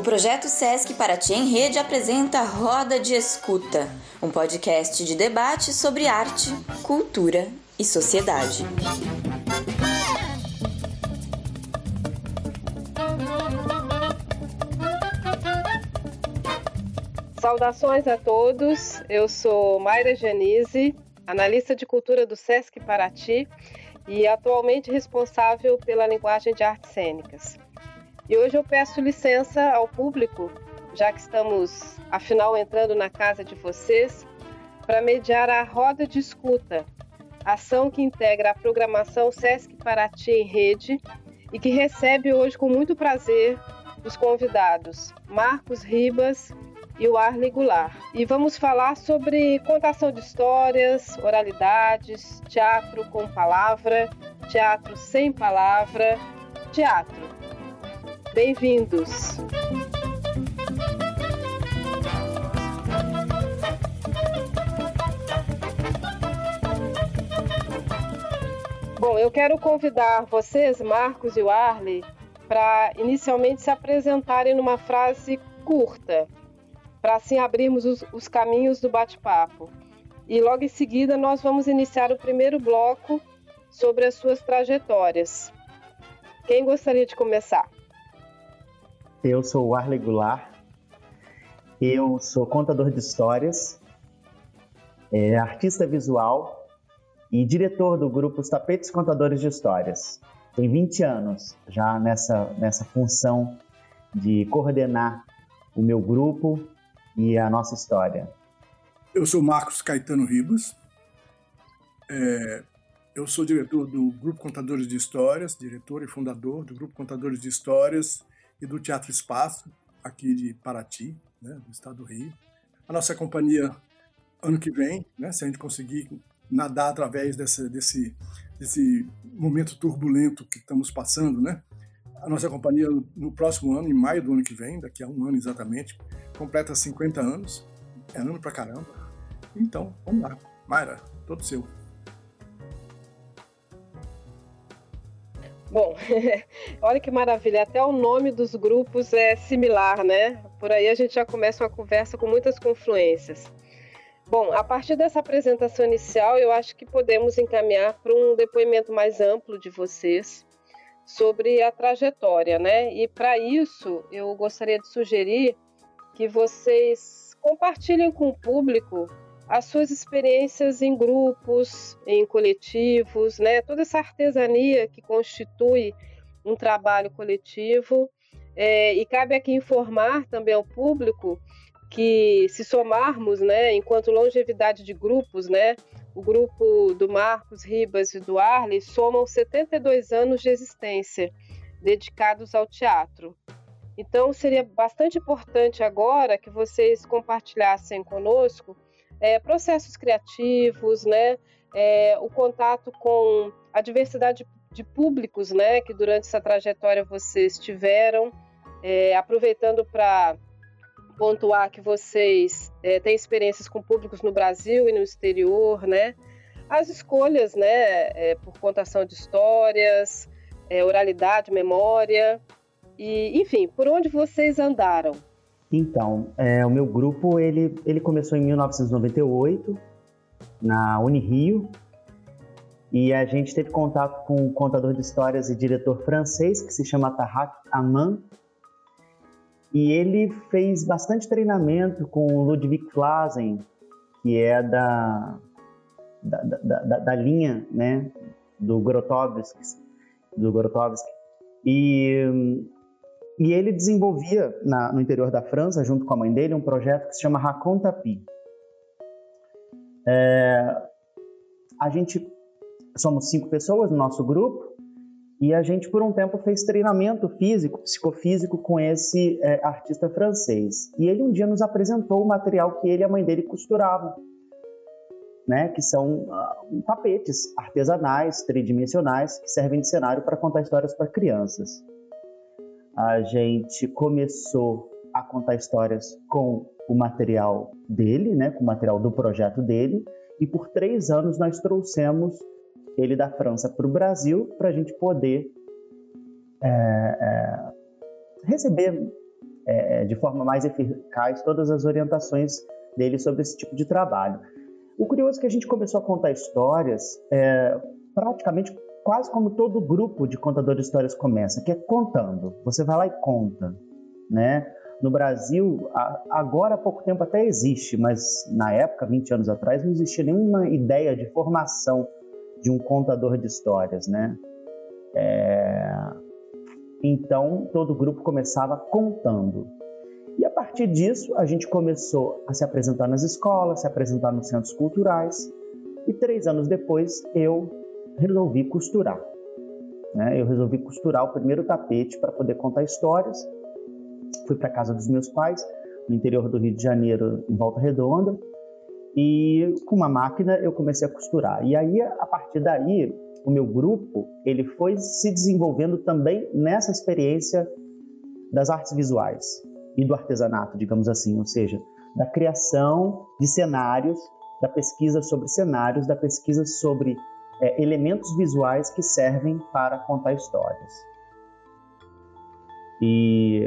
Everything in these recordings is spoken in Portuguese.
O projeto Sesc Paraty em Rede apresenta Roda de Escuta, um podcast de debate sobre arte, cultura e sociedade. Saudações a todos, eu sou Mayra Janise, analista de cultura do Sesc Paraty e atualmente responsável pela linguagem de artes cênicas. E hoje eu peço licença ao público, já que estamos, afinal, entrando na casa de vocês, para mediar a roda de escuta, ação que integra a programação Sesc Paraty em Rede e que recebe hoje com muito prazer os convidados Marcos Ribas e o Arley Goulart. E vamos falar sobre contação de histórias, oralidades, teatro com palavra, teatro sem palavra, teatro Bem-vindos! Bom, eu quero convidar vocês, Marcos e Arley, para inicialmente se apresentarem numa frase curta, para assim abrirmos os, os caminhos do bate-papo. E logo em seguida nós vamos iniciar o primeiro bloco sobre as suas trajetórias. Quem gostaria de começar? Eu sou o Arley Goulart, eu sou contador de histórias, é, artista visual e diretor do grupo Os Tapetes Contadores de Histórias. Tem 20 anos já nessa, nessa função de coordenar o meu grupo e a nossa história. Eu sou Marcos Caetano Ribas, é, eu sou diretor do Grupo Contadores de Histórias, diretor e fundador do Grupo Contadores de Histórias e do Teatro Espaço, aqui de Paraty, né, do estado do Rio. A nossa companhia, ano que vem, né, se a gente conseguir nadar através desse, desse, desse momento turbulento que estamos passando, né, a nossa companhia, no próximo ano, em maio do ano que vem, daqui a um ano exatamente, completa 50 anos. É ano pra caramba. Então, vamos lá. Mayra, todo seu. Bom, olha que maravilha, até o nome dos grupos é similar, né? Por aí a gente já começa uma conversa com muitas confluências. Bom, a partir dessa apresentação inicial, eu acho que podemos encaminhar para um depoimento mais amplo de vocês sobre a trajetória, né? E para isso, eu gostaria de sugerir que vocês compartilhem com o público as suas experiências em grupos, em coletivos, né? Toda essa artesania que constitui um trabalho coletivo. É, e cabe aqui informar também ao público que se somarmos, né, enquanto longevidade de grupos, né, o grupo do Marcos Ribas e do Arley somam 72 anos de existência dedicados ao teatro. Então seria bastante importante agora que vocês compartilhassem conosco é, processos criativos, né, é, o contato com a diversidade de públicos né, que durante essa trajetória vocês tiveram, é, aproveitando para pontuar que vocês é, têm experiências com públicos no Brasil e no exterior, né? As escolhas, né, é, por contação de histórias, é, oralidade, memória, e enfim, por onde vocês andaram? Então, é, o meu grupo ele, ele começou em 1998 na Unirio e a gente teve contato com um contador de histórias e diretor francês que se chama Tahak Aman e ele fez bastante treinamento com o Ludwig Flasen, que é da, da, da, da, da linha né, do Grotowski, do Grotowski. E e ele desenvolvia na, no interior da França, junto com a mãe dele, um projeto que se chama Racontapi. É, a gente somos cinco pessoas no nosso grupo e a gente por um tempo fez treinamento físico, psicofísico com esse é, artista francês. E ele um dia nos apresentou o material que ele e a mãe dele costuravam, né, que são uh, tapetes artesanais, tridimensionais, que servem de cenário para contar histórias para crianças a gente começou a contar histórias com o material dele, né, com o material do projeto dele, e por três anos nós trouxemos ele da França para o Brasil para a gente poder é, é, receber é, de forma mais eficaz todas as orientações dele sobre esse tipo de trabalho. O curioso é que a gente começou a contar histórias é, praticamente quase como todo grupo de contadores de histórias começa, que é contando. Você vai lá e conta, né? No Brasil, agora há pouco tempo até existe, mas na época, 20 anos atrás, não existia nenhuma ideia de formação de um contador de histórias, né? É... Então, todo grupo começava contando. E a partir disso, a gente começou a se apresentar nas escolas, se apresentar nos centros culturais. E três anos depois, eu resolvi costurar. Né? Eu resolvi costurar o primeiro tapete para poder contar histórias. Fui para casa dos meus pais, no interior do Rio de Janeiro, em Volta Redonda, e com uma máquina eu comecei a costurar. E aí, a partir daí, o meu grupo ele foi se desenvolvendo também nessa experiência das artes visuais e do artesanato, digamos assim, ou seja, da criação de cenários, da pesquisa sobre cenários, da pesquisa sobre é, elementos visuais que servem para contar histórias. E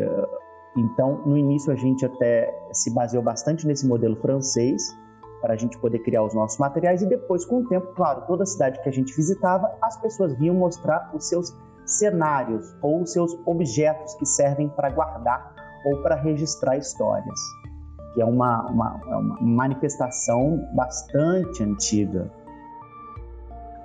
então, no início a gente até se baseou bastante nesse modelo francês para a gente poder criar os nossos materiais e depois, com o tempo, claro, toda cidade que a gente visitava, as pessoas vinham mostrar os seus cenários ou os seus objetos que servem para guardar ou para registrar histórias, que é uma, uma, é uma manifestação bastante antiga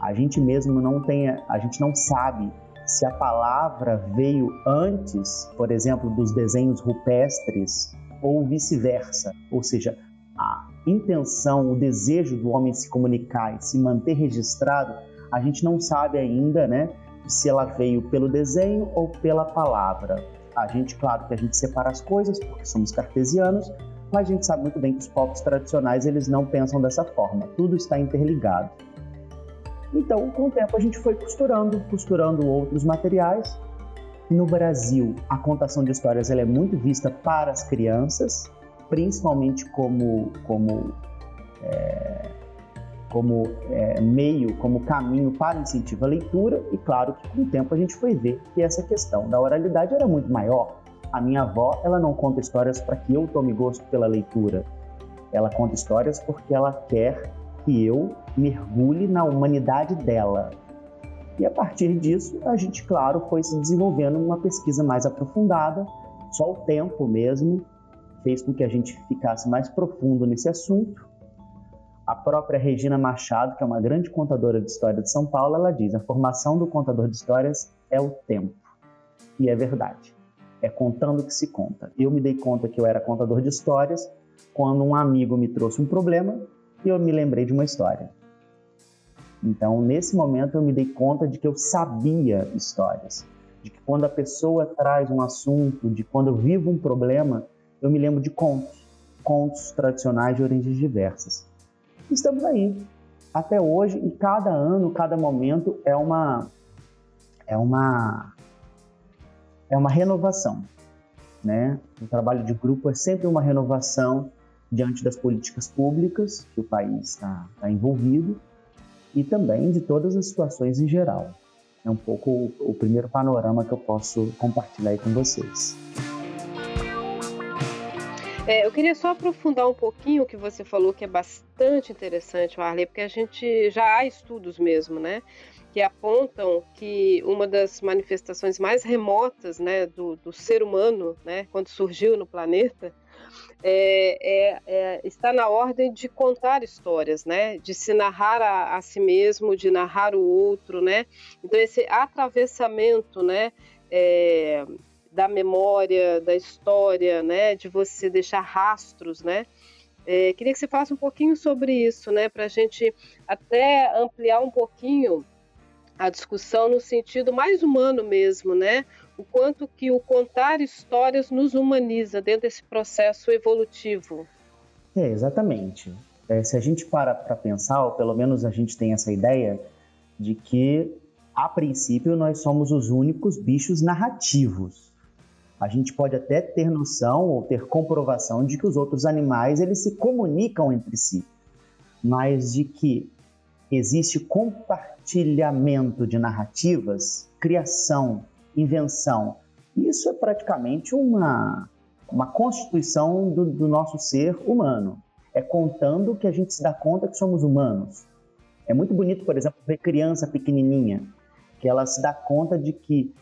a gente mesmo não tem, a gente não sabe se a palavra veio antes, por exemplo, dos desenhos rupestres ou vice-versa, ou seja, a intenção, o desejo do homem se comunicar e se manter registrado, a gente não sabe ainda, né, se ela veio pelo desenho ou pela palavra. A gente, claro que a gente separa as coisas porque somos cartesianos, mas a gente sabe muito bem que os povos tradicionais eles não pensam dessa forma. Tudo está interligado. Então, com o tempo, a gente foi costurando, costurando outros materiais. No Brasil, a contação de histórias ela é muito vista para as crianças, principalmente como, como, é, como é, meio, como caminho para incentivo à leitura. E claro que com o tempo a gente foi ver que essa questão da oralidade era muito maior. A minha avó, ela não conta histórias para que eu tome gosto pela leitura. Ela conta histórias porque ela quer que eu mergulhe na humanidade dela. E a partir disso, a gente, claro, foi se desenvolvendo uma pesquisa mais aprofundada, só o tempo mesmo fez com que a gente ficasse mais profundo nesse assunto. A própria Regina Machado, que é uma grande contadora de história de São Paulo, ela diz: a formação do contador de histórias é o tempo. E é verdade. É contando que se conta. Eu me dei conta que eu era contador de histórias quando um amigo me trouxe um problema e eu me lembrei de uma história. Então, nesse momento, eu me dei conta de que eu sabia histórias, de que quando a pessoa traz um assunto, de quando eu vivo um problema, eu me lembro de contos, contos tradicionais de origens diversas. Estamos aí, até hoje, e cada ano, cada momento é uma é uma é uma renovação, né? O trabalho de grupo é sempre uma renovação diante das políticas públicas que o país está tá envolvido e também de todas as situações em geral. É um pouco o, o primeiro panorama que eu posso compartilhar aí com vocês. É, eu queria só aprofundar um pouquinho o que você falou, que é bastante interessante, Arley, porque a gente já há estudos mesmo, né? Que apontam que uma das manifestações mais remotas né, do, do ser humano, né, quando surgiu no planeta, é, é, é, está na ordem de contar histórias, né? De se narrar a, a, si mesmo, de narrar o outro, né? Então esse atravessamento, né? É, da memória, da história, né? De você deixar rastros, né? É, queria que você falasse um pouquinho sobre isso, né? Para a gente até ampliar um pouquinho a discussão no sentido mais humano mesmo, né? O quanto que o contar histórias nos humaniza dentro desse processo evolutivo. É, exatamente. É, se a gente para para pensar, ou pelo menos a gente tem essa ideia de que, a princípio, nós somos os únicos bichos narrativos. A gente pode até ter noção ou ter comprovação de que os outros animais eles se comunicam entre si, mas de que existe compartilhamento de narrativas, criação invenção. Isso é praticamente uma, uma constituição do, do nosso ser humano. É contando que a gente se dá conta que somos humanos. É muito bonito, por exemplo, ver criança pequenininha, que ela se dá conta de que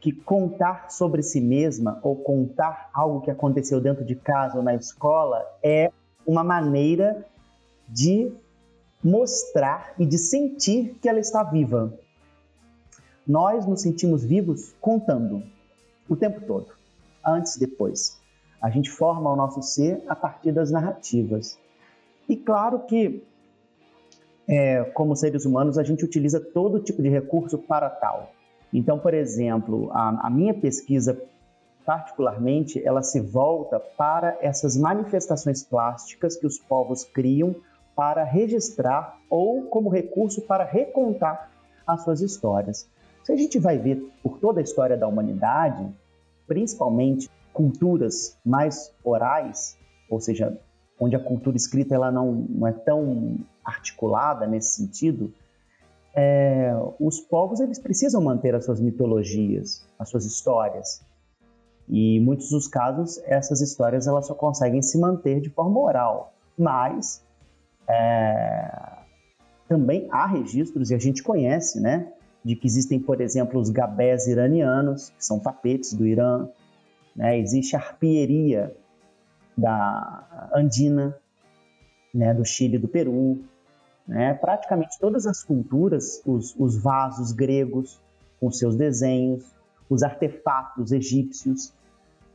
que contar sobre si mesma ou contar algo que aconteceu dentro de casa ou na escola é uma maneira de mostrar e de sentir que ela está viva. Nós nos sentimos vivos contando o tempo todo, antes e depois. A gente forma o nosso ser a partir das narrativas. E claro que, é, como seres humanos, a gente utiliza todo tipo de recurso para tal. Então, por exemplo, a, a minha pesquisa, particularmente, ela se volta para essas manifestações plásticas que os povos criam para registrar ou como recurso para recontar as suas histórias. Se a gente vai ver por toda a história da humanidade, principalmente culturas mais orais, ou seja, onde a cultura escrita ela não, não é tão articulada nesse sentido, é, os povos eles precisam manter as suas mitologias, as suas histórias. E em muitos dos casos, essas histórias elas só conseguem se manter de forma oral. Mas é, também há registros, e a gente conhece, né, de que existem, por exemplo, os gabés iranianos, que são tapetes do Irã, né, existe a arpieria da andina, né, do Chile e do Peru, né? Praticamente todas as culturas, os, os vasos gregos com seus desenhos, os artefatos egípcios,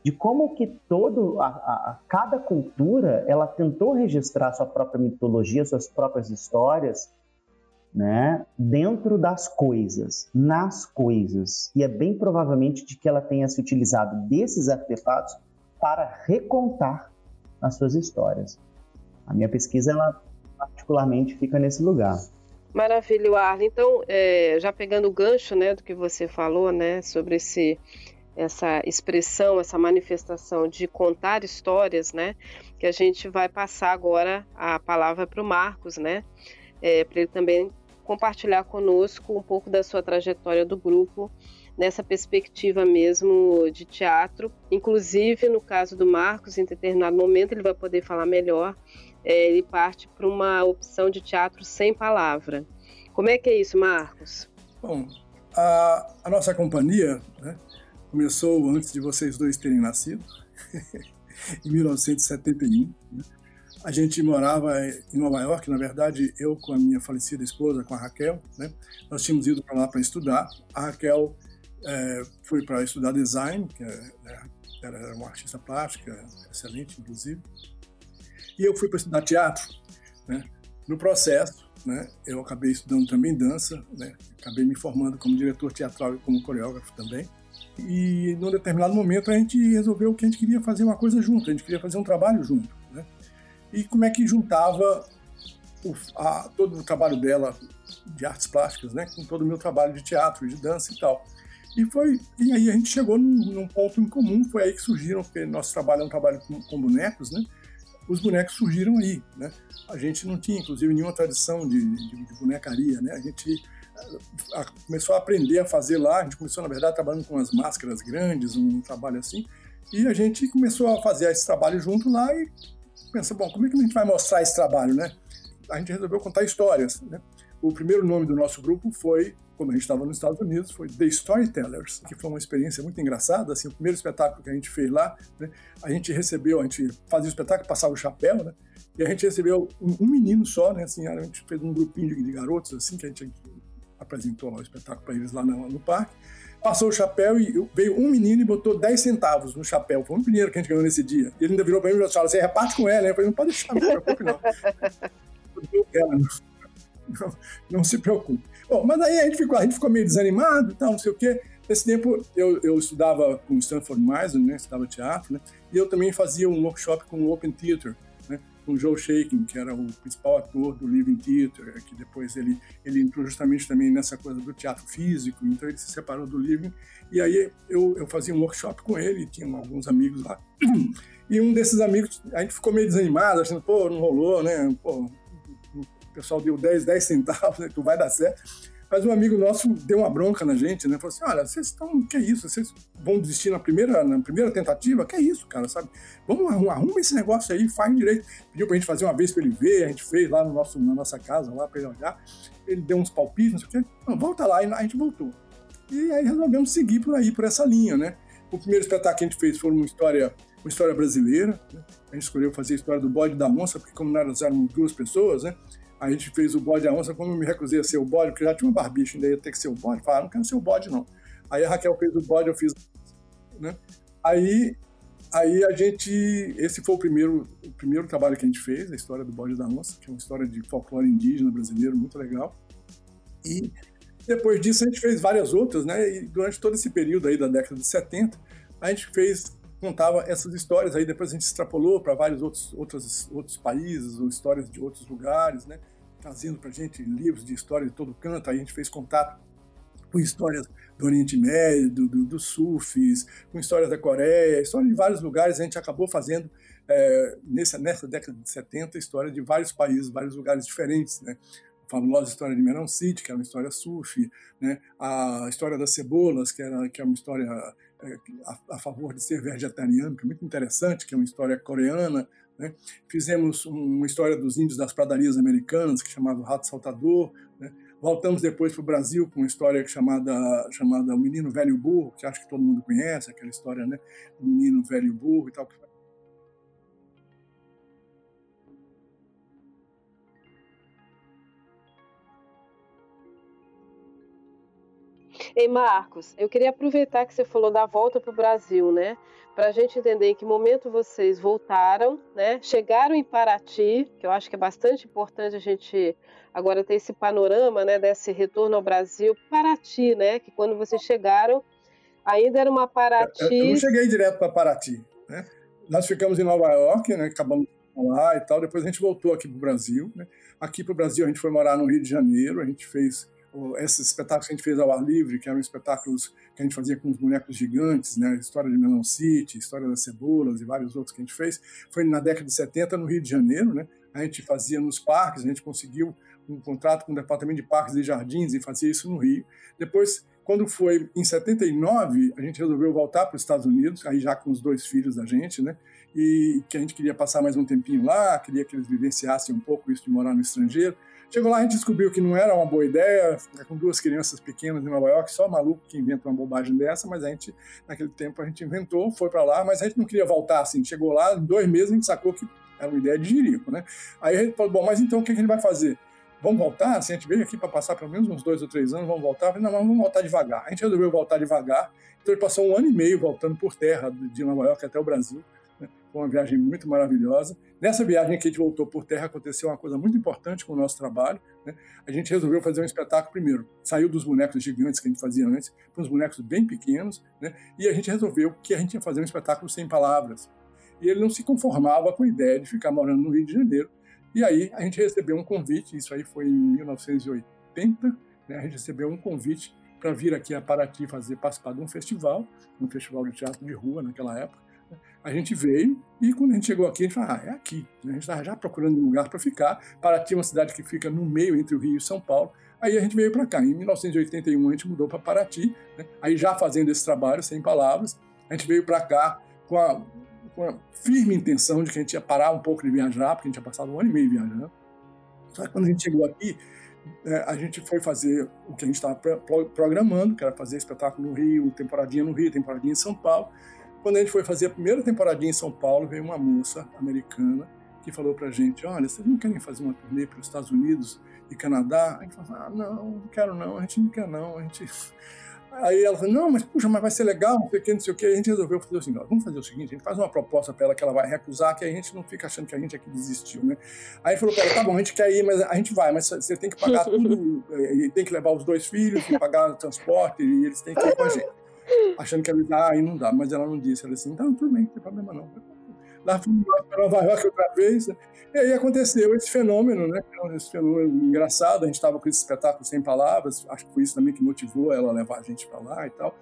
de como que todo a, a, cada cultura ela tentou registrar sua própria mitologia, suas próprias histórias, né, dentro das coisas, nas coisas. E é bem provavelmente de que ela tenha se utilizado desses artefatos para recontar as suas histórias. A minha pesquisa ela particularmente fica nesse lugar. Maravilha, Arlen. Então, é, já pegando o gancho né, do que você falou né, sobre esse, essa expressão, essa manifestação de contar histórias, né, que a gente vai passar agora a palavra para o Marcos, né, é, para ele também compartilhar conosco um pouco da sua trajetória do grupo nessa perspectiva mesmo de teatro. Inclusive, no caso do Marcos, em determinado momento ele vai poder falar melhor é, ele parte para uma opção de teatro sem palavra. Como é que é isso, Marcos? Bom, a, a nossa companhia né, começou antes de vocês dois terem nascido, em 1971. Né? A gente morava em Nova York, na verdade, eu com a minha falecida esposa, com a Raquel, né? Nós tínhamos ido para lá para estudar. A Raquel é, foi para estudar design, que é, né, era uma artista plástica, excelente, inclusive e eu fui para estudar teatro. Né? No processo, né, eu acabei estudando também dança, né? acabei me formando como diretor teatral e como coreógrafo também. E num determinado momento a gente resolveu que a gente queria fazer uma coisa junto, a gente queria fazer um trabalho junto. E como é que juntava o, a, todo o trabalho dela de artes plásticas, né, com todo o meu trabalho de teatro, de dança e tal. E foi e aí a gente chegou num, num ponto em comum, foi aí que surgiram, porque nosso trabalho é um trabalho com, com bonecos, né? os bonecos surgiram aí. Né? A gente não tinha, inclusive, nenhuma tradição de, de, de bonecaria. Né? A gente a, começou a aprender a fazer lá. A gente começou, na verdade, trabalhando com as máscaras grandes, um trabalho assim. E a gente começou a fazer esse trabalho junto lá e pensa, bom, como é que a gente vai mostrar esse trabalho, né? A gente resolveu contar histórias, né? O primeiro nome do nosso grupo foi quando a gente estava nos Estados Unidos, foi The Storytellers, que foi uma experiência muito engraçada. Assim, o primeiro espetáculo que a gente fez lá, né, a gente recebeu, a gente fazia o espetáculo, passava o chapéu, né, e a gente recebeu um, um menino só, né, assim, a gente fez um grupinho de, de garotos, assim, que a gente apresentou lá o espetáculo para eles lá no, no, parque. Passou o chapéu e veio um menino e botou 10 centavos no chapéu. Foi o primeiro que a gente ganhou nesse dia. E ele ainda virou para mim e falou: Você reparte com ela? Eu falei: Não pode deixar, não se preocupe, não. não, não se preocupe. Bom, mas aí a gente ficou, a gente ficou meio desanimado e tal, não sei o quê. Nesse tempo eu, eu estudava com Stanford Meisner, né, estudava teatro, né, e eu também fazia um workshop com o Open Theater, com Joe Shaking, que era o principal ator do Living Theater, que depois ele, ele entrou justamente também nessa coisa do teatro físico, então ele se separou do Living, e aí eu, eu fazia um workshop com ele, tinha alguns amigos lá, e um desses amigos, a gente ficou meio desanimado, achando, pô, não rolou, né, pô, o pessoal deu 10, 10 centavos, né, tu vai dar certo. Mas um amigo nosso deu uma bronca na gente, né? Falou assim: olha, vocês estão. Que isso? Vocês vão desistir na primeira, na primeira tentativa? Que isso, cara, sabe? Vamos arrumar, arruma esse negócio aí, faz direito. Pediu pra gente fazer uma vez pra ele ver, a gente fez lá no nosso, na nossa casa, lá pra ele olhar. Ele deu uns palpites, não sei o quê. Não, volta lá, e a gente voltou. E aí resolvemos seguir por aí, por essa linha, né? O primeiro espetáculo que a gente fez foi uma história, uma história brasileira. Né? A gente escolheu fazer a história do bode da onça, porque como nós éramos duas pessoas, né? A gente fez o bode da onça, como eu me recusei a ser o bode, porque já tinha um barbicho, ainda ia ter que ser o bode. Falaram, não quero ser o bode, não. Aí a Raquel fez o bode, eu fiz. Né? Aí, aí a gente. Esse foi o primeiro, o primeiro trabalho que a gente fez, a história do bode da onça, que é uma história de folclore indígena brasileiro, muito legal. E depois disso a gente fez várias outras, né? E durante todo esse período aí da década de 70, a gente fez contava essas histórias aí depois a gente extrapolou para vários outros outros outros países ou histórias de outros lugares né trazendo para gente livros de história de todo canto aí a gente fez contato com histórias do Oriente Médio do, do, do Sufis com histórias da Coreia história de vários lugares a gente acabou fazendo é, nessa nessa década de 70 história de vários países vários lugares diferentes né fabulosa história de Meron City, que era uma história sufi, né? a história das cebolas, que, era, que é uma história é, a, a, favor de ser vegetariano, que é muito interessante, que é uma história coreana. Né? Fizemos uma história dos índios das pradarias americanas, que chamava Rato Saltador. Né? Voltamos depois para o Brasil com uma história chamada, chamada O Menino Velho Burro, que acho que todo mundo conhece, aquela história né? do menino velho burro e tal, que Ei, Marcos, eu queria aproveitar que você falou da volta para o Brasil, né? Para a gente entender em que momento vocês voltaram, né? Chegaram em Paraty, que eu acho que é bastante importante a gente agora ter esse panorama, né? Desse retorno ao Brasil. Paraty, né? Que quando vocês chegaram, ainda era uma Paraty. Eu, eu não cheguei direto para Paraty, né? Nós ficamos em Nova York, né? Acabamos lá e tal. Depois a gente voltou aqui para o Brasil. Né? Aqui para o Brasil a gente foi morar no Rio de Janeiro. A gente fez esses espetáculos que a gente fez ao ar livre, que eram espetáculos que a gente fazia com os bonecos gigantes, né? História de Melão City, História das Cebolas e vários outros que a gente fez, foi na década de 70 no Rio de Janeiro, né? A gente fazia nos parques, a gente conseguiu um contrato com o Departamento de Parques e Jardins e fazia isso no Rio. Depois, quando foi em 79, a gente resolveu voltar para os Estados Unidos, aí já com os dois filhos da gente, né? E que a gente queria passar mais um tempinho lá, queria que eles vivenciassem um pouco isso de morar no estrangeiro. Chegou lá, a gente descobriu que não era uma boa ideia, com duas crianças pequenas em Nova York, só maluco que inventa uma bobagem dessa, mas a gente, naquele tempo, a gente inventou, foi para lá, mas a gente não queria voltar assim. Chegou lá, em dois meses, a gente sacou que era uma ideia de jirico, né? Aí a gente falou, bom, mas então o que a gente vai fazer? Vamos voltar? Assim, a gente veio aqui para passar pelo menos uns dois ou três anos, vamos voltar? Falei, não, vamos voltar devagar. A gente resolveu voltar devagar, então ele passou um ano e meio voltando por terra de Nova York até o Brasil. Foi uma viagem muito maravilhosa. Nessa viagem que a gente voltou por terra, aconteceu uma coisa muito importante com o nosso trabalho. Né? A gente resolveu fazer um espetáculo primeiro. Saiu dos bonecos gigantes que a gente fazia antes para uns bonecos bem pequenos. Né? E a gente resolveu que a gente ia fazer um espetáculo sem palavras. E ele não se conformava com a ideia de ficar morando no Rio de Janeiro. E aí a gente recebeu um convite, isso aí foi em 1980, né? a gente recebeu um convite para vir aqui a Paraty fazer participar de um festival, um festival de teatro de rua naquela época. A gente veio e quando a gente chegou aqui, a gente falou, ah, é aqui. A gente estava já procurando um lugar para ficar. Paraty é uma cidade que fica no meio entre o Rio e São Paulo. Aí a gente veio para cá. Em 1981 a gente mudou para Paraty, né? aí já fazendo esse trabalho, sem palavras. A gente veio para cá com a, com a, firme intenção de que a gente ia parar um pouco de viajar, porque a gente tinha passado um ano e meio viajando. Só que quando a gente chegou aqui, é, a gente foi fazer o que a gente estava programando, que era fazer espetáculo no Rio, temporadinha no Rio, temporadinha em São Paulo. Quando a gente foi fazer a primeira temporadinha em São Paulo, veio uma moça americana que falou pra gente: Olha, vocês não querem fazer uma turnê para os Estados Unidos e Canadá? A gente falou: Ah, não, não quero não, a gente não quer não. A gente... Aí ela falou: Não, mas puxa, mas vai ser legal, não sei o que, não sei o que. A gente resolveu fazer o seguinte: Vamos fazer o seguinte, a gente faz uma proposta para ela que ela vai recusar, que a gente não fica achando que a gente aqui desistiu, né? Aí falou para ela: Tá bom, a gente quer ir, mas a gente vai, mas você tem que pagar tudo, e tem que levar os dois filhos, e pagar o transporte, e eles têm que ir com a gente achando que ela ia ah, aí não dá, mas ela não disse. Ela disse, então, tudo bem, não tem problema não. Lá fomos para Nova York outra vez, né? e aí aconteceu esse fenômeno, né? Esse fenômeno engraçado, a gente estava com esse espetáculo sem palavras, acho que foi isso também que motivou ela a levar a gente para lá e tal.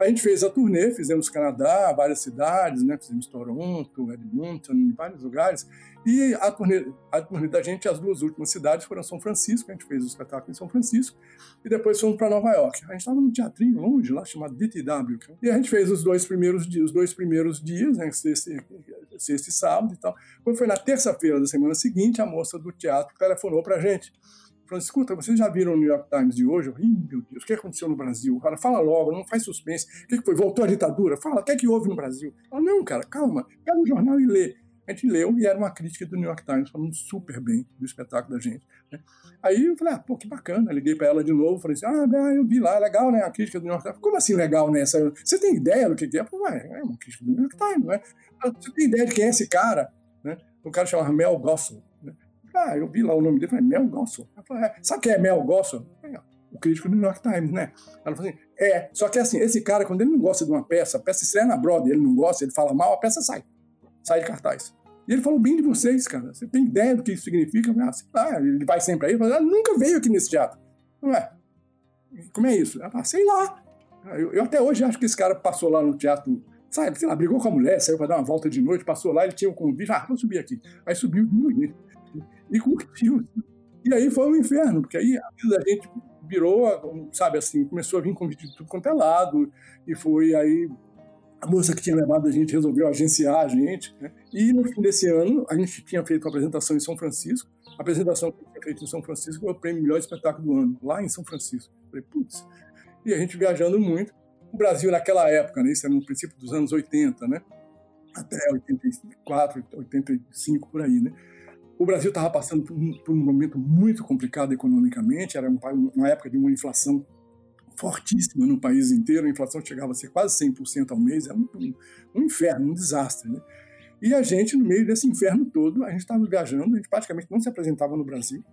A gente fez a turnê, fizemos Canadá, várias cidades, né? Fizemos Toronto, Edmonton, vários lugares. E a turnê, a turnê da gente, as duas últimas cidades foram São Francisco, a gente fez o espetáculo em São Francisco, e depois fomos para Nova York. A gente estava num teatrinho longe lá, chamado DTW. E a gente fez os dois primeiros dias, os dois primeiros dias, né? Sexta e sábado e tal. Quando foi na terça-feira da semana seguinte, a moça do teatro telefonou para a gente falando, escuta, vocês já viram o New York Times de hoje? Ih, meu Deus, o que aconteceu no Brasil? Cara, fala logo, não faz suspense. O que foi? Voltou a ditadura? Fala, o que é que houve no Brasil? Fala, não, cara, calma, pega o jornal e lê. A gente leu e era uma crítica do New York Times falando super bem do espetáculo da gente. Né? Aí eu falei, ah, pô, que bacana. Liguei para ela de novo, falei assim, ah, eu vi lá, legal, né? A crítica do New York Times. Como assim legal, né? Você tem ideia do que é? Eu falei, é uma crítica do New York Times, né? Você tem ideia de quem é esse cara? Né? Cara chama Mel Gossel. Ah, eu vi lá o nome dele, falei, Mel Gosson. Ela falou, é, sabe quem é Mel Gosson? O crítico do New York Times, né? Ela falou assim, é, só que assim, esse cara, quando ele não gosta de uma peça, a peça estreia na Broadway, ele não gosta, ele fala mal, a peça sai. Sai de cartaz. E ele falou bem de vocês, cara. Você tem ideia do que isso significa? Ah, ele vai sempre aí. Ele nunca veio aqui nesse teatro. Não é? Como é isso? Ela fala, sei lá. Eu, eu, até hoje acho que esse cara passou lá no teatro, sabe, sei lá, brigou com a mulher, saiu para dar uma volta de noite, passou lá, ele tinha um convite, ah, vou subir aqui. Aí subiu de noite e curtiu. E aí foi um inferno, porque aí a vida da gente virou, sabe assim, começou a vir convite de tudo quanto é lado, e foi aí a moça que tinha levado a gente resolveu agenciar a gente. Né? E no fim desse ano, a gente tinha feito uma apresentação em São Francisco. A apresentação que foi feita em São Francisco foi o prêmio Melhor Espetáculo do Ano, lá em São Francisco. Falei, putz. E a gente viajando muito. O Brasil, naquela época, né, isso era no princípio dos anos 80, né? até 84, 85, por aí, né? O Brasil estava passando por um, por um, momento muito complicado economicamente, era uma época de uma inflação fortíssima no país inteiro, a inflação chegava a ser quase 100% ao mês, era um, um, inferno, um desastre. Né? E a gente, no meio desse inferno todo, a gente estava viajando, a gente praticamente não se apresentava no Brasil.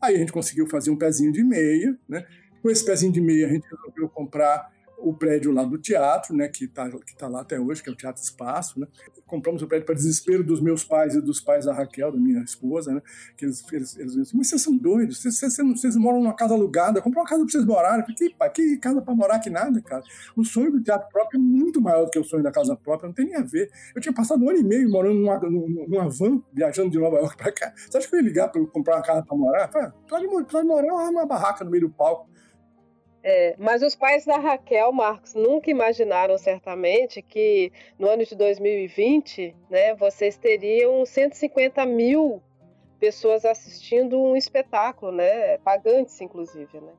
Aí a gente conseguiu fazer um pezinho de meia, né? com esse pezinho de meia a gente resolveu comprar o prédio lá do teatro, né, que está que tá lá até hoje, que é o Teatro Espaço, né? Compramos o prédio para desespero dos meus pais e dos pais da Raquel, da minha esposa, né? Que eles, eles, eles disseram, mas vocês são doidos, vocês, vocês, vocês moram numa casa alugada, comprou uma casa para vocês morarem. Falei, que, que casa para morar que nada, cara. O sonho do teatro próprio é muito maior do que o sonho da casa própria, não tem nem a ver. Eu tinha passado um ano e meio morando numa, numa van, viajando de Nova York para cá. Você acha que eu ia ligar para comprar uma casa para morar? falei, ah, pode, pode morar uma barraca no meio do palco. É, mas os pais da Raquel Marcos nunca imaginaram certamente que no ano de 2020, né, vocês teriam 150 mil pessoas assistindo um espetáculo, né, pagantes inclusive, né?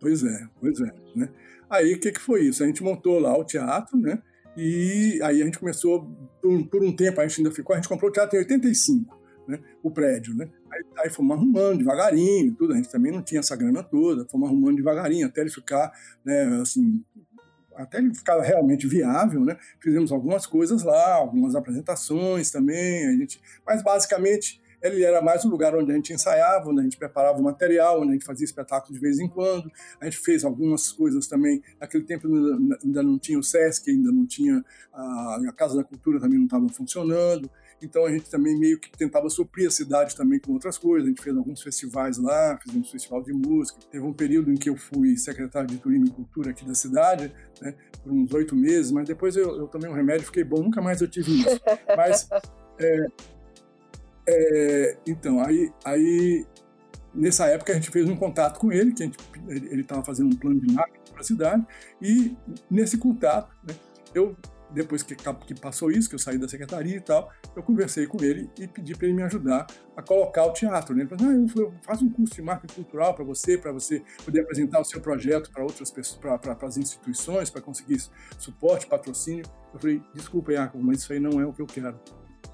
Pois é, pois é, né? Aí o que, que foi isso? A gente montou lá o teatro, né? E aí a gente começou por por um tempo, a gente ainda ficou, a gente comprou o teatro em 85 né, o prédio, né? Aí, aí fomos arrumando devagarinho, tudo. A gente também não tinha essa grana toda, fomos arrumando devagarinho até ele ficar, né, assim, até ele ficar realmente viável, né? Fizemos algumas coisas lá, algumas apresentações também, a gente, mas basicamente ele era mais um lugar onde a gente ensaiava, onde a gente preparava o material, onde a gente fazia espetáculo de vez em quando. A gente fez algumas coisas também. Naquele tempo ainda não tinha o SESC, ainda não tinha a, Casa da Cultura também não estava funcionando. Então a gente também meio que tentava suprir a cidade também com outras coisas. A gente fez alguns festivais lá, fizemos um festival de música. Teve um período em que eu fui secretário de Turismo e Cultura aqui da cidade, né, por uns oito meses, mas depois eu, eu tomei um remédio, fiquei bom, nunca mais eu tive isso. Mas, é, é, então, aí, aí nessa época a gente fez um contato com ele, que gente, ele estava fazendo um plano de marketing para a cidade, e nesse contato, né, eu depois que, que, passou isso, que eu saí da secretaria e tal, eu conversei com ele e pedi para ele me ajudar a colocar o teatro. Né? Ele falou: ah, eu faço um curso de marketing cultural para você, para você poder apresentar o seu projeto para outras pessoas, para as instituições, para conseguir suporte, patrocínio. Eu falei: desculpa, Iacob, mas isso aí não é o que eu quero.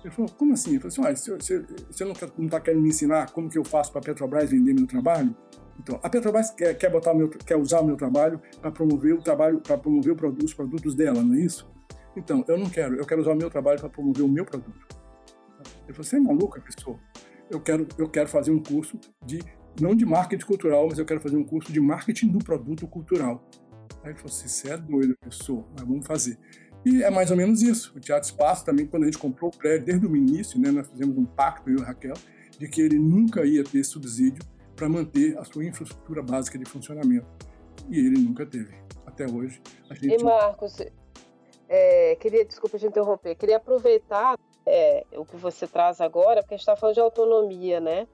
Ele falou: como assim? Eu falei assim: você, você não está tá querendo me ensinar como que eu faço para a Petrobras vender meu trabalho? Então, a Petrobras quer, quer, botar meu, quer usar o meu trabalho para promover o trabalho, para promover os produtos dela, não é isso? Então, eu não quero, eu quero usar o meu trabalho para promover o meu produto. Ele falou, você é maluca, pessoa? Eu quero, eu quero fazer um curso de, não de marketing cultural, mas eu quero fazer um curso de marketing do produto cultural. Aí ele falou assim, você é doido, pessoa, mas vamos fazer. E é mais ou menos isso. O Teatro Espaço também, quando a gente comprou o prédio, desde o início, né, nós fizemos um pacto, eu e a Raquel, de que ele nunca ia ter subsídio para manter a sua infraestrutura básica de funcionamento. e ele nunca teve. Até hoje. Gente... E Marcos, é, queria, desculpa te interromper, queria aproveitar é, o que você traz agora, porque a gente está falando de autonomia, né?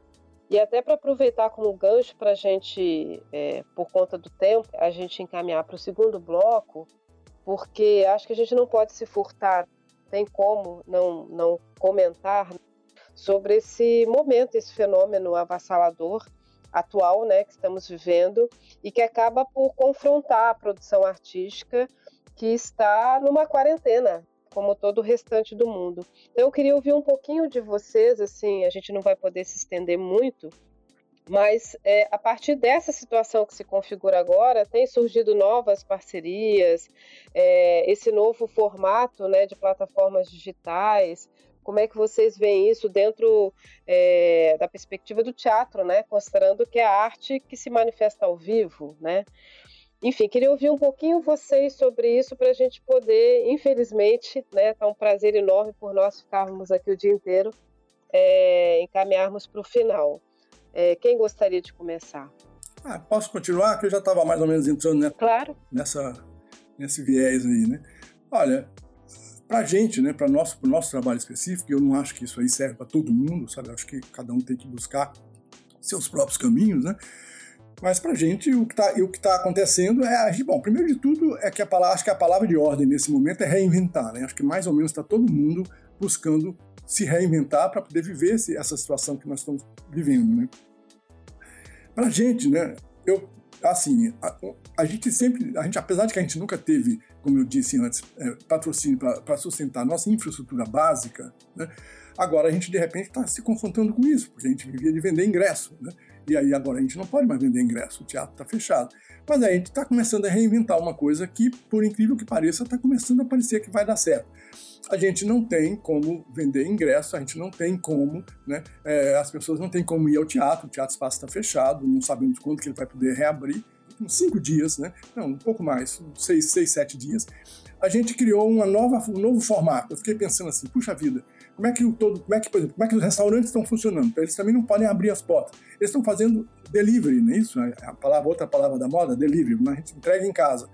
E até para aproveitar como gancho para a gente, é, por conta do tempo, a gente encaminhar para o segundo bloco, porque acho que a gente não pode se furtar, tem como não, não comentar sobre esse momento, esse fenômeno avassalador atual, né, que estamos vivendo e que acaba por confrontar a produção artística que está numa quarentena, como todo o restante do mundo. Então eu queria ouvir um pouquinho de vocês, assim, a gente não vai poder se estender muito, mas é, a partir dessa situação que se configura agora, tem surgido novas parcerias, é, esse novo formato né, de plataformas digitais. Como é que vocês veem isso dentro é, da perspectiva do teatro, né? Considerando que é a arte que se manifesta ao vivo, né? Enfim, queria ouvir um pouquinho vocês sobre isso para a gente poder, infelizmente, né, tá um prazer enorme por nós ficarmos aqui o dia inteiro, é, encaminharmos para o final. É, quem gostaria de começar? Ah, posso continuar? Que eu já estava mais ou menos entrando né, claro. nessa, nesse viés aí, né? Olha, para a gente, né, para nosso, o nosso trabalho específico, eu não acho que isso aí serve para todo mundo, sabe? Eu acho que cada um tem que buscar seus próprios caminhos, né? Mas para a gente, o que está tá acontecendo é. Bom, primeiro de tudo, é que a palavra, acho que a palavra de ordem nesse momento é reinventar. Né? Acho que mais ou menos está todo mundo buscando se reinventar para poder viver esse, essa situação que nós estamos vivendo. Né? Para a gente, né, eu, assim, a, a, gente sempre, a gente, apesar de que a gente nunca teve, como eu disse antes, é, patrocínio para sustentar a nossa infraestrutura básica, né, agora a gente de repente está se confrontando com isso, porque a gente vivia de vender ingresso. Né? E aí agora a gente não pode mais vender ingresso, o teatro está fechado. Mas aí a gente está começando a reinventar uma coisa que, por incrível que pareça, está começando a parecer que vai dar certo. A gente não tem como vender ingresso, a gente não tem como, né? É, as pessoas não têm como ir ao teatro, o teatro espaço está fechado, não sabemos quando que ele vai poder reabrir. Cinco dias, né? Não, um pouco mais, seis, seis, sete dias. A gente criou uma nova, um novo formato. Eu fiquei pensando assim, puxa vida, como é que o todo, como é que, por exemplo, como é que os restaurantes estão funcionando? Eles também não podem abrir as portas. Eles estão fazendo delivery, não é isso? A palavra, outra palavra da moda, delivery, a gente entrega em casa.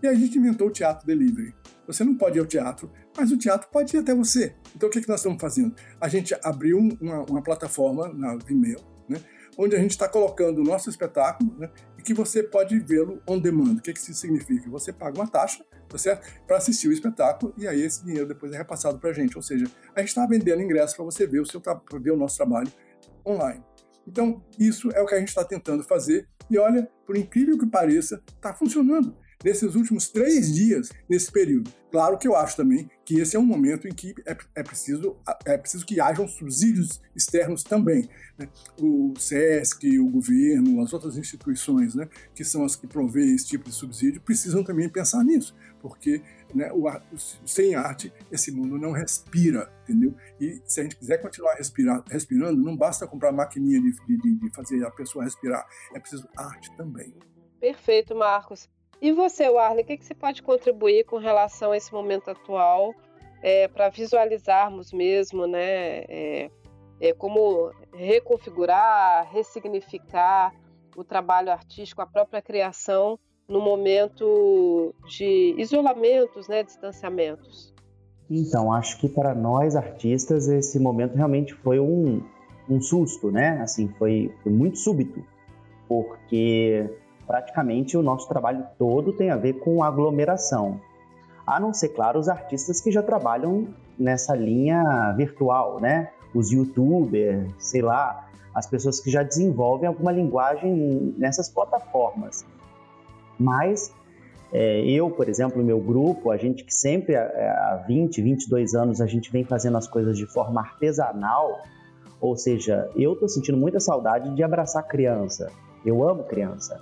E a gente inventou o teatro delivery. Você não pode ir ao teatro, mas o teatro pode ir até você. Então o que, que nós estamos fazendo? A gente abriu uma, uma plataforma na Vimeo, né, onde a gente está colocando o nosso espetáculo né, e que você pode vê-lo on demand. O que, que isso significa? Você paga uma taxa tá? Para assistir o espetáculo e aí esse dinheiro depois é repassado para a gente. Ou seja, a gente está vendendo ingresso para você ver o, seu ver o nosso trabalho online. Então, isso é o que a gente está tentando fazer e olha, por incrível que pareça, está funcionando nesses últimos três dias, nesse período. Claro que eu acho também que esse é um momento em que é, é preciso, é preciso que hajam subsídios externos também. Né? O SESC, o governo, as outras instituições, né, que são as que provêem esse tipo de subsídio, precisam também pensar nisso, porque né, o, sem arte esse mundo não respira, entendeu? E se a gente quiser continuar respirar, respirando, não basta comprar maquininha de, de, de fazer a pessoa respirar, é preciso arte também. Perfeito, Marcos. E você, Warley, o que, que você pode contribuir com relação a esse momento atual é, para visualizarmos mesmo, né, é, é, como reconfigurar, ressignificar o trabalho artístico, a própria criação no momento de isolamentos, né, distanciamentos? Então, acho que para nós artistas esse momento realmente foi um, um susto, né? Assim, foi, foi muito súbito, porque praticamente o nosso trabalho todo tem a ver com aglomeração. A não ser, claro, os artistas que já trabalham nessa linha virtual, né? Os youtubers, sei lá, as pessoas que já desenvolvem alguma linguagem nessas plataformas. Mas é, eu, por exemplo, meu grupo, a gente que sempre há 20, 22 anos a gente vem fazendo as coisas de forma artesanal, ou seja, eu estou sentindo muita saudade de abraçar criança. Eu amo criança.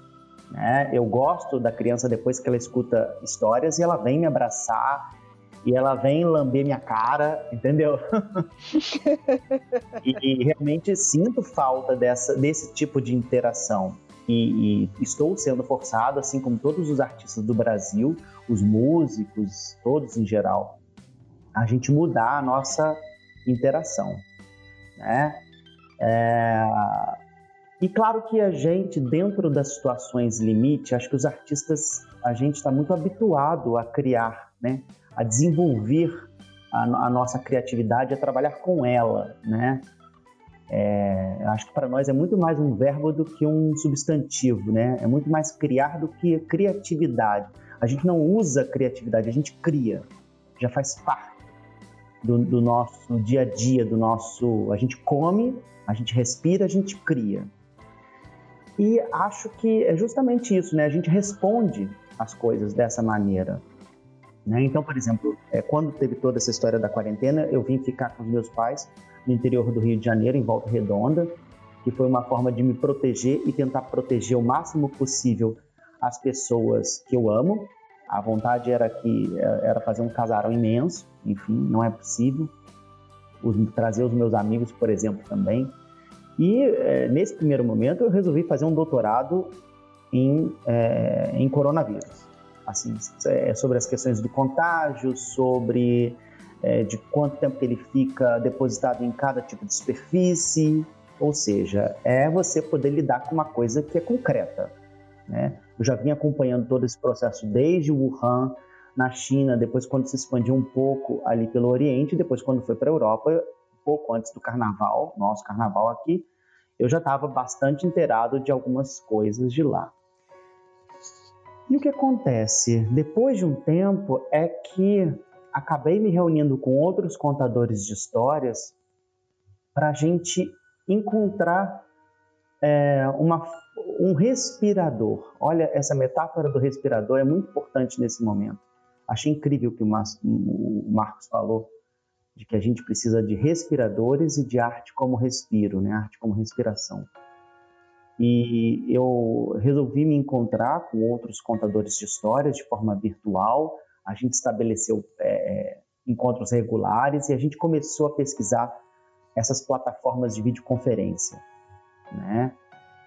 Né? Eu gosto da criança depois que ela escuta histórias e ela vem me abraçar e ela vem lamber minha cara, entendeu? e, e, realmente sinto falta dessa, desse tipo de interação. E, e, estou sendo forçado, assim como todos os artistas do Brasil, os músicos, todos em geral, a gente mudar a nossa interação, né? É, E claro que a gente, dentro das situações limite, acho que os artistas, a gente está muito habituado a criar, né? a desenvolver a, a nossa criatividade, a trabalhar com ela. Né? É, acho que para nós é muito mais um verbo do que um substantivo, né? É muito mais criar do que criatividade. A gente não usa criatividade, a gente cria. Já faz parte do, do nosso dia a dia, do nosso. A gente come, a gente respira, a gente cria. E acho que é justamente isso, né? A gente responde as coisas dessa maneira. Né? Então, por exemplo, é, quando teve toda essa história da quarentena, eu vim ficar com os meus pais no interior do Rio de Janeiro, em Volta Redonda, que foi uma forma de me proteger e tentar proteger o máximo possível as pessoas que eu amo. A vontade era que é, era fazer um casarão imenso, enfim, não é possível. Os, trazer os meus amigos, por exemplo, também. E é, nesse primeiro momento eu resolvi fazer um doutorado em, é, em coronavírus. Assim, é, sobre as questões do contágio, sobre é, de quanto tempo que ele fica depositado em cada tipo de superfície, ou seja, é você poder lidar com uma coisa que é concreta. Né? Eu já vim acompanhando todo esse processo desde Wuhan, na China, depois quando se expandiu um pouco ali pelo Oriente, depois quando foi para a Europa, pouco antes do carnaval, nosso carnaval aqui, eu já estava bastante inteirado de algumas coisas de lá. E o que acontece depois de um tempo é que acabei me reunindo com outros contadores de histórias para a gente encontrar é, uma, um respirador. Olha, essa metáfora do respirador é muito importante nesse momento. Achei incrível o que o Marcos falou de que a gente precisa de respiradores e de arte como respiro, né? Arte como respiração. E eu resolvi me encontrar com outros contadores de histórias de forma virtual. A gente estabeleceu é, encontros regulares e a gente começou a pesquisar essas plataformas de videoconferência, né?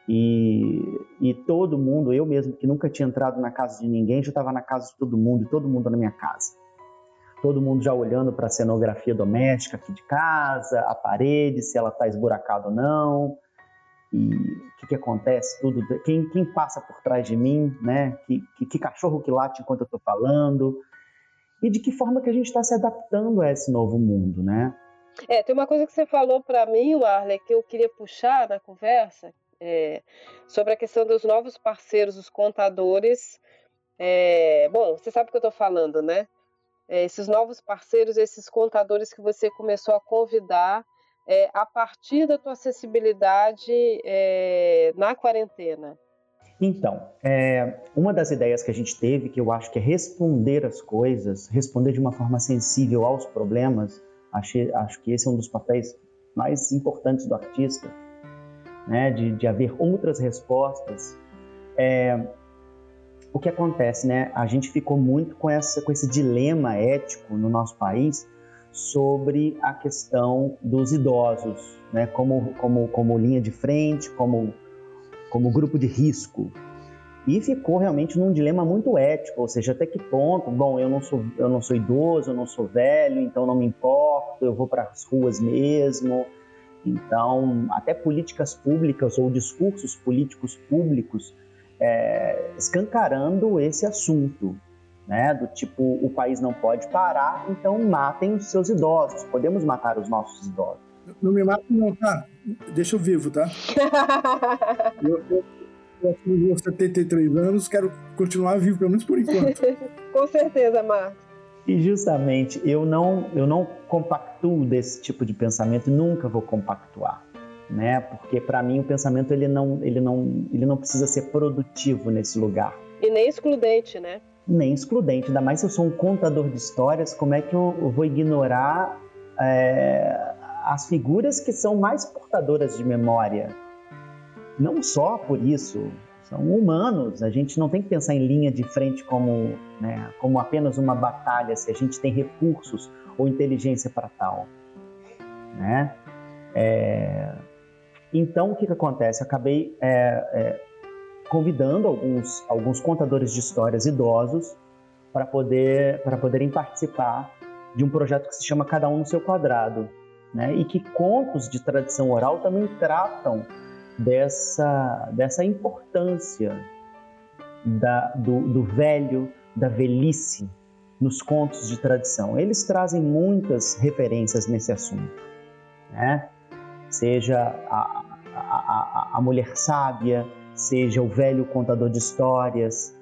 E, e todo mundo, eu mesmo que nunca tinha entrado na casa de ninguém, já estava na casa de todo mundo e todo mundo na minha casa todo mundo já olhando para a cenografia doméstica aqui de casa, a parede, se ela está esburacada ou não, e o que, que, acontece, tudo, quem, quem, passa por trás de mim, né? Que, que, que cachorro que late enquanto eu estou falando, e de que forma que a gente está se adaptando a esse novo mundo, né? É, tem uma coisa que você falou para mim, Warley, que eu queria puxar na conversa, é, sobre a questão dos novos parceiros, os contadores. É, bom, você sabe o que eu estou falando, né? É, esses novos parceiros, esses contadores que você começou a convidar é, a partir da tua acessibilidade é, na quarentena? Então, é, uma das ideias que a gente teve, que eu acho que é responder as coisas, responder de uma forma sensível aos problemas, acho, acho que esse é um dos papéis mais importantes do artista, né, de, de haver outras respostas. É, o que acontece, né? A gente ficou muito com, essa, com esse dilema ético no nosso país sobre a questão dos idosos, né? Como, como, como linha de frente, como, como grupo de risco. E ficou realmente num dilema muito ético, ou seja, até que ponto, bom, eu não sou, eu não sou idoso, eu não sou velho, então não me importo, eu vou para as ruas mesmo. Então, até políticas públicas ou discursos políticos públicos é, escancarando esse assunto, né? Do tipo, o país não pode parar, então matem os seus idosos. Podemos matar os nossos idosos. Não me mata não, tá? Deixa eu vivo, tá? eu, eu, eu tenho 73 anos, quero continuar vivo, pelo menos por enquanto. Com certeza, Marcos. E justamente, eu não, eu não compactuo desse tipo de pensamento, nunca vou compactuar né? Porque para mim o pensamento ele não, ele não, ele não precisa ser produtivo nesse lugar. E nem excludente, né? Nem excludente, ainda mais se eu sou um contador de histórias, como é que eu, vou ignorar é, as figuras que são mais portadoras de memória? Não só por isso, são humanos. A gente não tem que pensar em linha de frente como, né, como apenas uma batalha, se a gente tem recursos ou inteligência para tal. Né? É, então, o que, que acontece? Eu acabei é, é, convidando alguns, alguns contadores de histórias idosos para poder, poderem participar de um projeto que se chama Cada Um no Seu Quadrado, né? e que contos de tradição oral também tratam dessa, dessa importância da, do, do velho, da velhice nos contos de tradição. Eles trazem muitas referências nesse assunto, né? Seja a, a, a, a mulher sábia, seja o velho contador de histórias,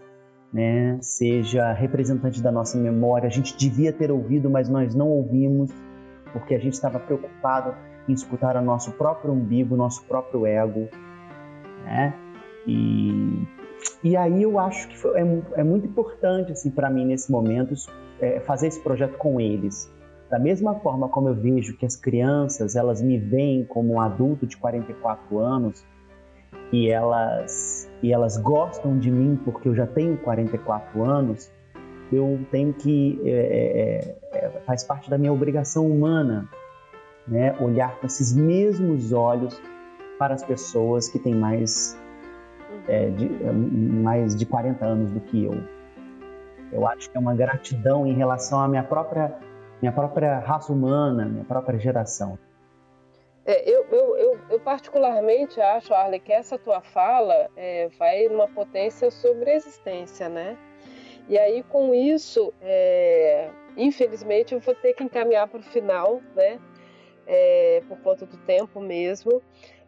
né? seja representante da nossa memória. A gente devia ter ouvido, mas nós não ouvimos, porque a gente estava preocupado em escutar o nosso próprio umbigo, nosso próprio ego. Né? E, e aí eu acho que foi, é, é, muito importante assim, para mim, nesse momento, é, fazer esse projeto com eles. Da mesma forma como eu vejo que as crianças elas me veem como um adulto de 44 anos, e elas e elas gostam de mim porque eu já tenho 44 anos, eu tenho que é, é, é, faz parte da minha obrigação humana, né, olhar com esses mesmos olhos para as pessoas que têm mais é, de, mais de 40 anos do que eu. Eu acho que é uma gratidão em relação à minha própria minha própria raça humana, minha própria geração. É, eu, eu, eu, eu, particularmente acho, Arley, que essa tua fala é, vai numa potência sobre a existência, né? E aí, com isso, é, infelizmente, eu vou ter que encaminhar para o final, né? É, por conta do tempo mesmo.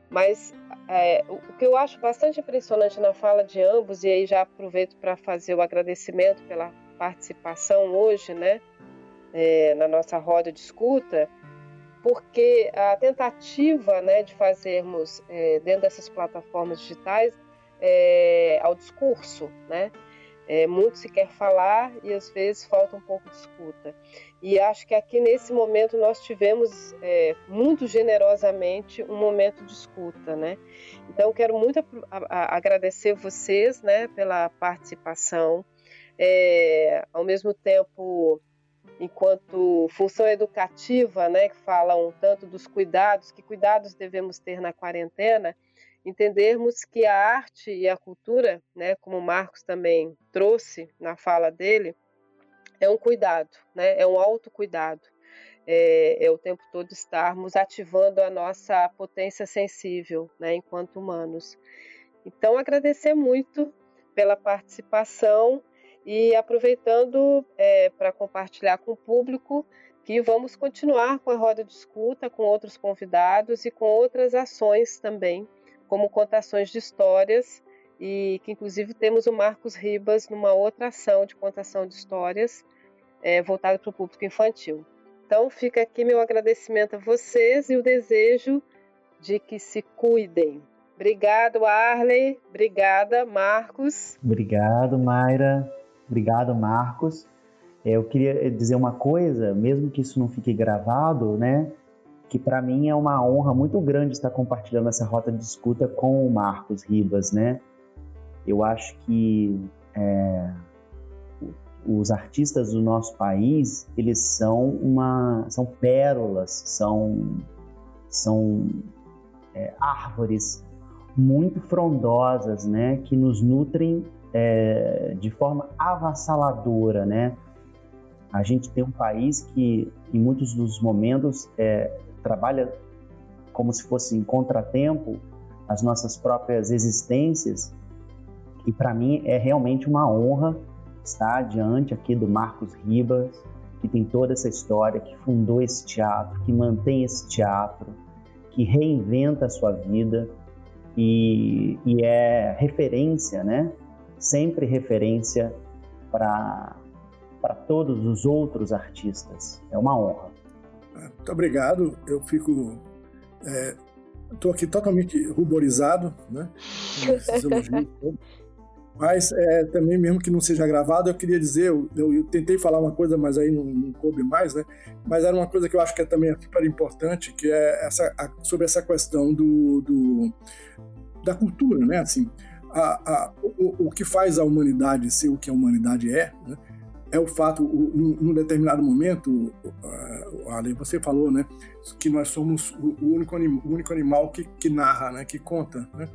Mas é, o que eu acho bastante impressionante na fala de ambos, e aí já aproveito para fazer o agradecimento pela participação hoje, né? É, na nossa roda de escuta, porque a tentativa né, de fazermos é, dentro dessas plataformas digitais é, ao discurso, né? É, muito se quer falar e às vezes falta um pouco de escuta. E acho que aqui nesse momento nós tivemos é, muito generosamente um momento de escuta, né? Então quero muito a, a, agradecer vocês, né, pela participação. É, ao mesmo tempo enquanto função educativa, né, que fala um tanto dos cuidados, que cuidados devemos ter na quarentena, entendermos que a arte e a cultura, né, como o Marcos também trouxe na fala dele, é um cuidado, né, é um autocuidado. É, é o tempo todo estarmos ativando a nossa potência sensível, né, enquanto humanos. Então, agradecer muito pela participação e aproveitando é, para compartilhar com o público que vamos continuar com a roda de escuta com outros convidados e com outras ações também, como contações de histórias, e que inclusive temos o Marcos Ribas numa outra ação de contação de histórias é, voltada para o público infantil. Então fica aqui meu agradecimento a vocês e o desejo de que se cuidem. Obrigado, Arley. Obrigada, Marcos. Obrigado, Mayra. Obrigado, Marcos. É, eu queria dizer uma coisa, mesmo que isso não fique gravado, né? Que para mim é uma honra muito grande estar compartilhando essa rota de escuta com o Marcos Ribas, né? Eu acho que é, os artistas do nosso país eles são uma são pérolas, são são é, árvores muito frondosas, né? Que nos nutrem é, de forma avassaladora, né? A gente tem um país que, em muitos dos momentos, é, trabalha como se fosse em contratempo as nossas próprias existências. E para mim é realmente uma honra estar diante aqui do Marcos Ribas, que tem toda essa história, que fundou esse teatro, que mantém esse teatro, que reinventa a sua vida e, e é referência, né? Sempre referência para todos os outros artistas. É uma honra. Muito obrigado. Eu fico. Estou é, aqui totalmente ruborizado, né? Mas é, também, mesmo que não seja gravado, eu queria dizer, eu, eu, eu tentei falar uma coisa, mas aí não, não, coube mais, né? Mas era uma coisa que eu acho que é também super importante, que é essa, a, sobre essa questão do, do, da cultura, né? Assim, a, a, o, o, que faz a humanidade ser o que a humanidade é, né, é o fato, num, num determinado momento, uh, Ale, você falou, né, que nós somos o, o único, anim, o único animal que, que narra, né, que conta, né,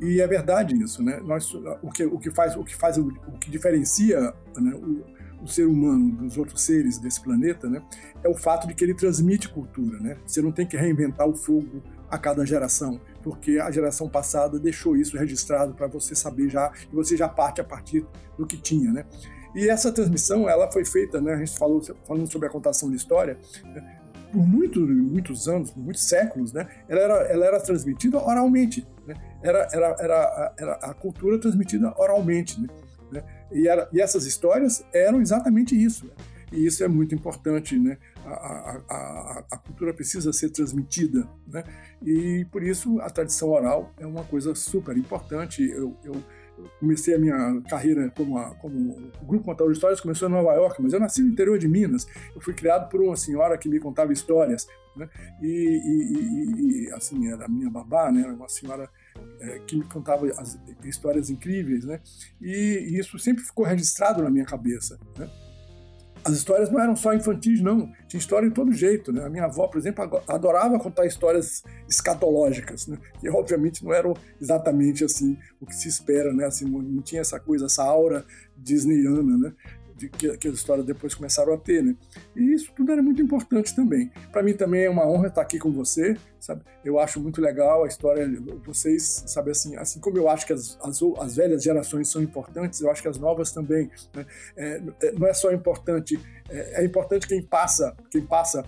e é verdade isso, né, nós, o, que, o que faz, o que faz, o, o que diferencia né, o, o ser humano dos outros seres desse planeta, né, é o fato de que ele transmite cultura, né, você não tem que reinventar o fogo a cada geração. Porque a geração passada deixou isso registrado para você saber já, e você já parte a partir do que tinha, né? E essa transmissão, ela foi feita, né, a gente falou falando sobre a contação de história, né, por muitos, muitos anos, por muitos séculos, né, ela, era, ela era transmitida oralmente, né, era, era, era, era a cultura transmitida oralmente, né, né e, era, e essas histórias eram exatamente isso. Né, e isso é muito importante, né? A, a, a, a, cultura precisa ser transmitida, né? E por isso a tradição oral é uma coisa super importante. Eu, eu comecei a minha carreira como, a, como grupo contador de histórias começou em Nova York, mas eu nasci no interior de Minas. Eu fui criado por uma senhora que me contava histórias, né? E, e, e assim era a minha babá, né? Era uma senhora é, que me contava as, histórias incríveis, né? E, e isso sempre ficou registrado na minha cabeça, né? As histórias não eram só infantis, não. Tinha história de todo jeito. Né? A minha avó, por exemplo, adorava contar histórias escatológicas, né? que obviamente não eram exatamente assim o que se espera, né? Assim, não tinha essa coisa, essa aura disneyana, né? Que, que as histórias depois começaram a ter, né? E isso tudo era muito importante também. Para mim também é uma honra estar aqui com você, sabe? Eu acho muito legal a história de vocês, sabe assim, assim como eu acho que as, as, as velhas gerações são importantes, eu acho que as novas também. Né? É, é não é só importante, é, é importante quem passa, quem passa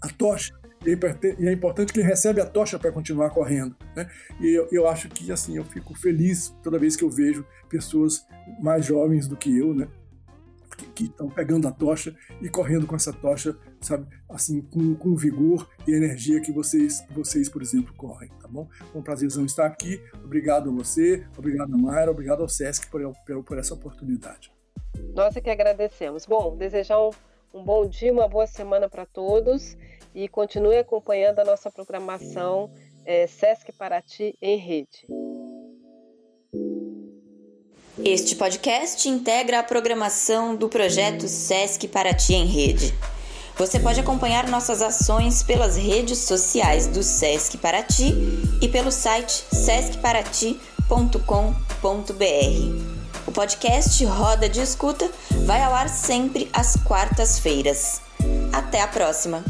a tocha e é importante quem recebe a tocha para continuar correndo. Né? E eu, eu, acho que assim eu fico feliz toda vez que eu vejo pessoas mais jovens do que eu, né? Que estão pegando a tocha e correndo com essa tocha, sabe, assim, com, com vigor e energia que vocês, vocês, por exemplo, correm, tá bom? Foi um prazerzão estar aqui. Obrigado a você, obrigado a Mayra, obrigado ao Sesc por, por, por essa oportunidade. Nós é que agradecemos. Bom, desejar um, um bom dia, uma boa semana para todos e continue acompanhando a nossa programação é, Sesc Paraty em rede. Este podcast integra a programação do projeto SESC Paraty em Rede. Você pode acompanhar nossas ações pelas redes sociais do SESC Paraty e pelo site sescparati.com.br. O podcast Roda de Escuta vai ao ar sempre às quartas-feiras. Até a próxima!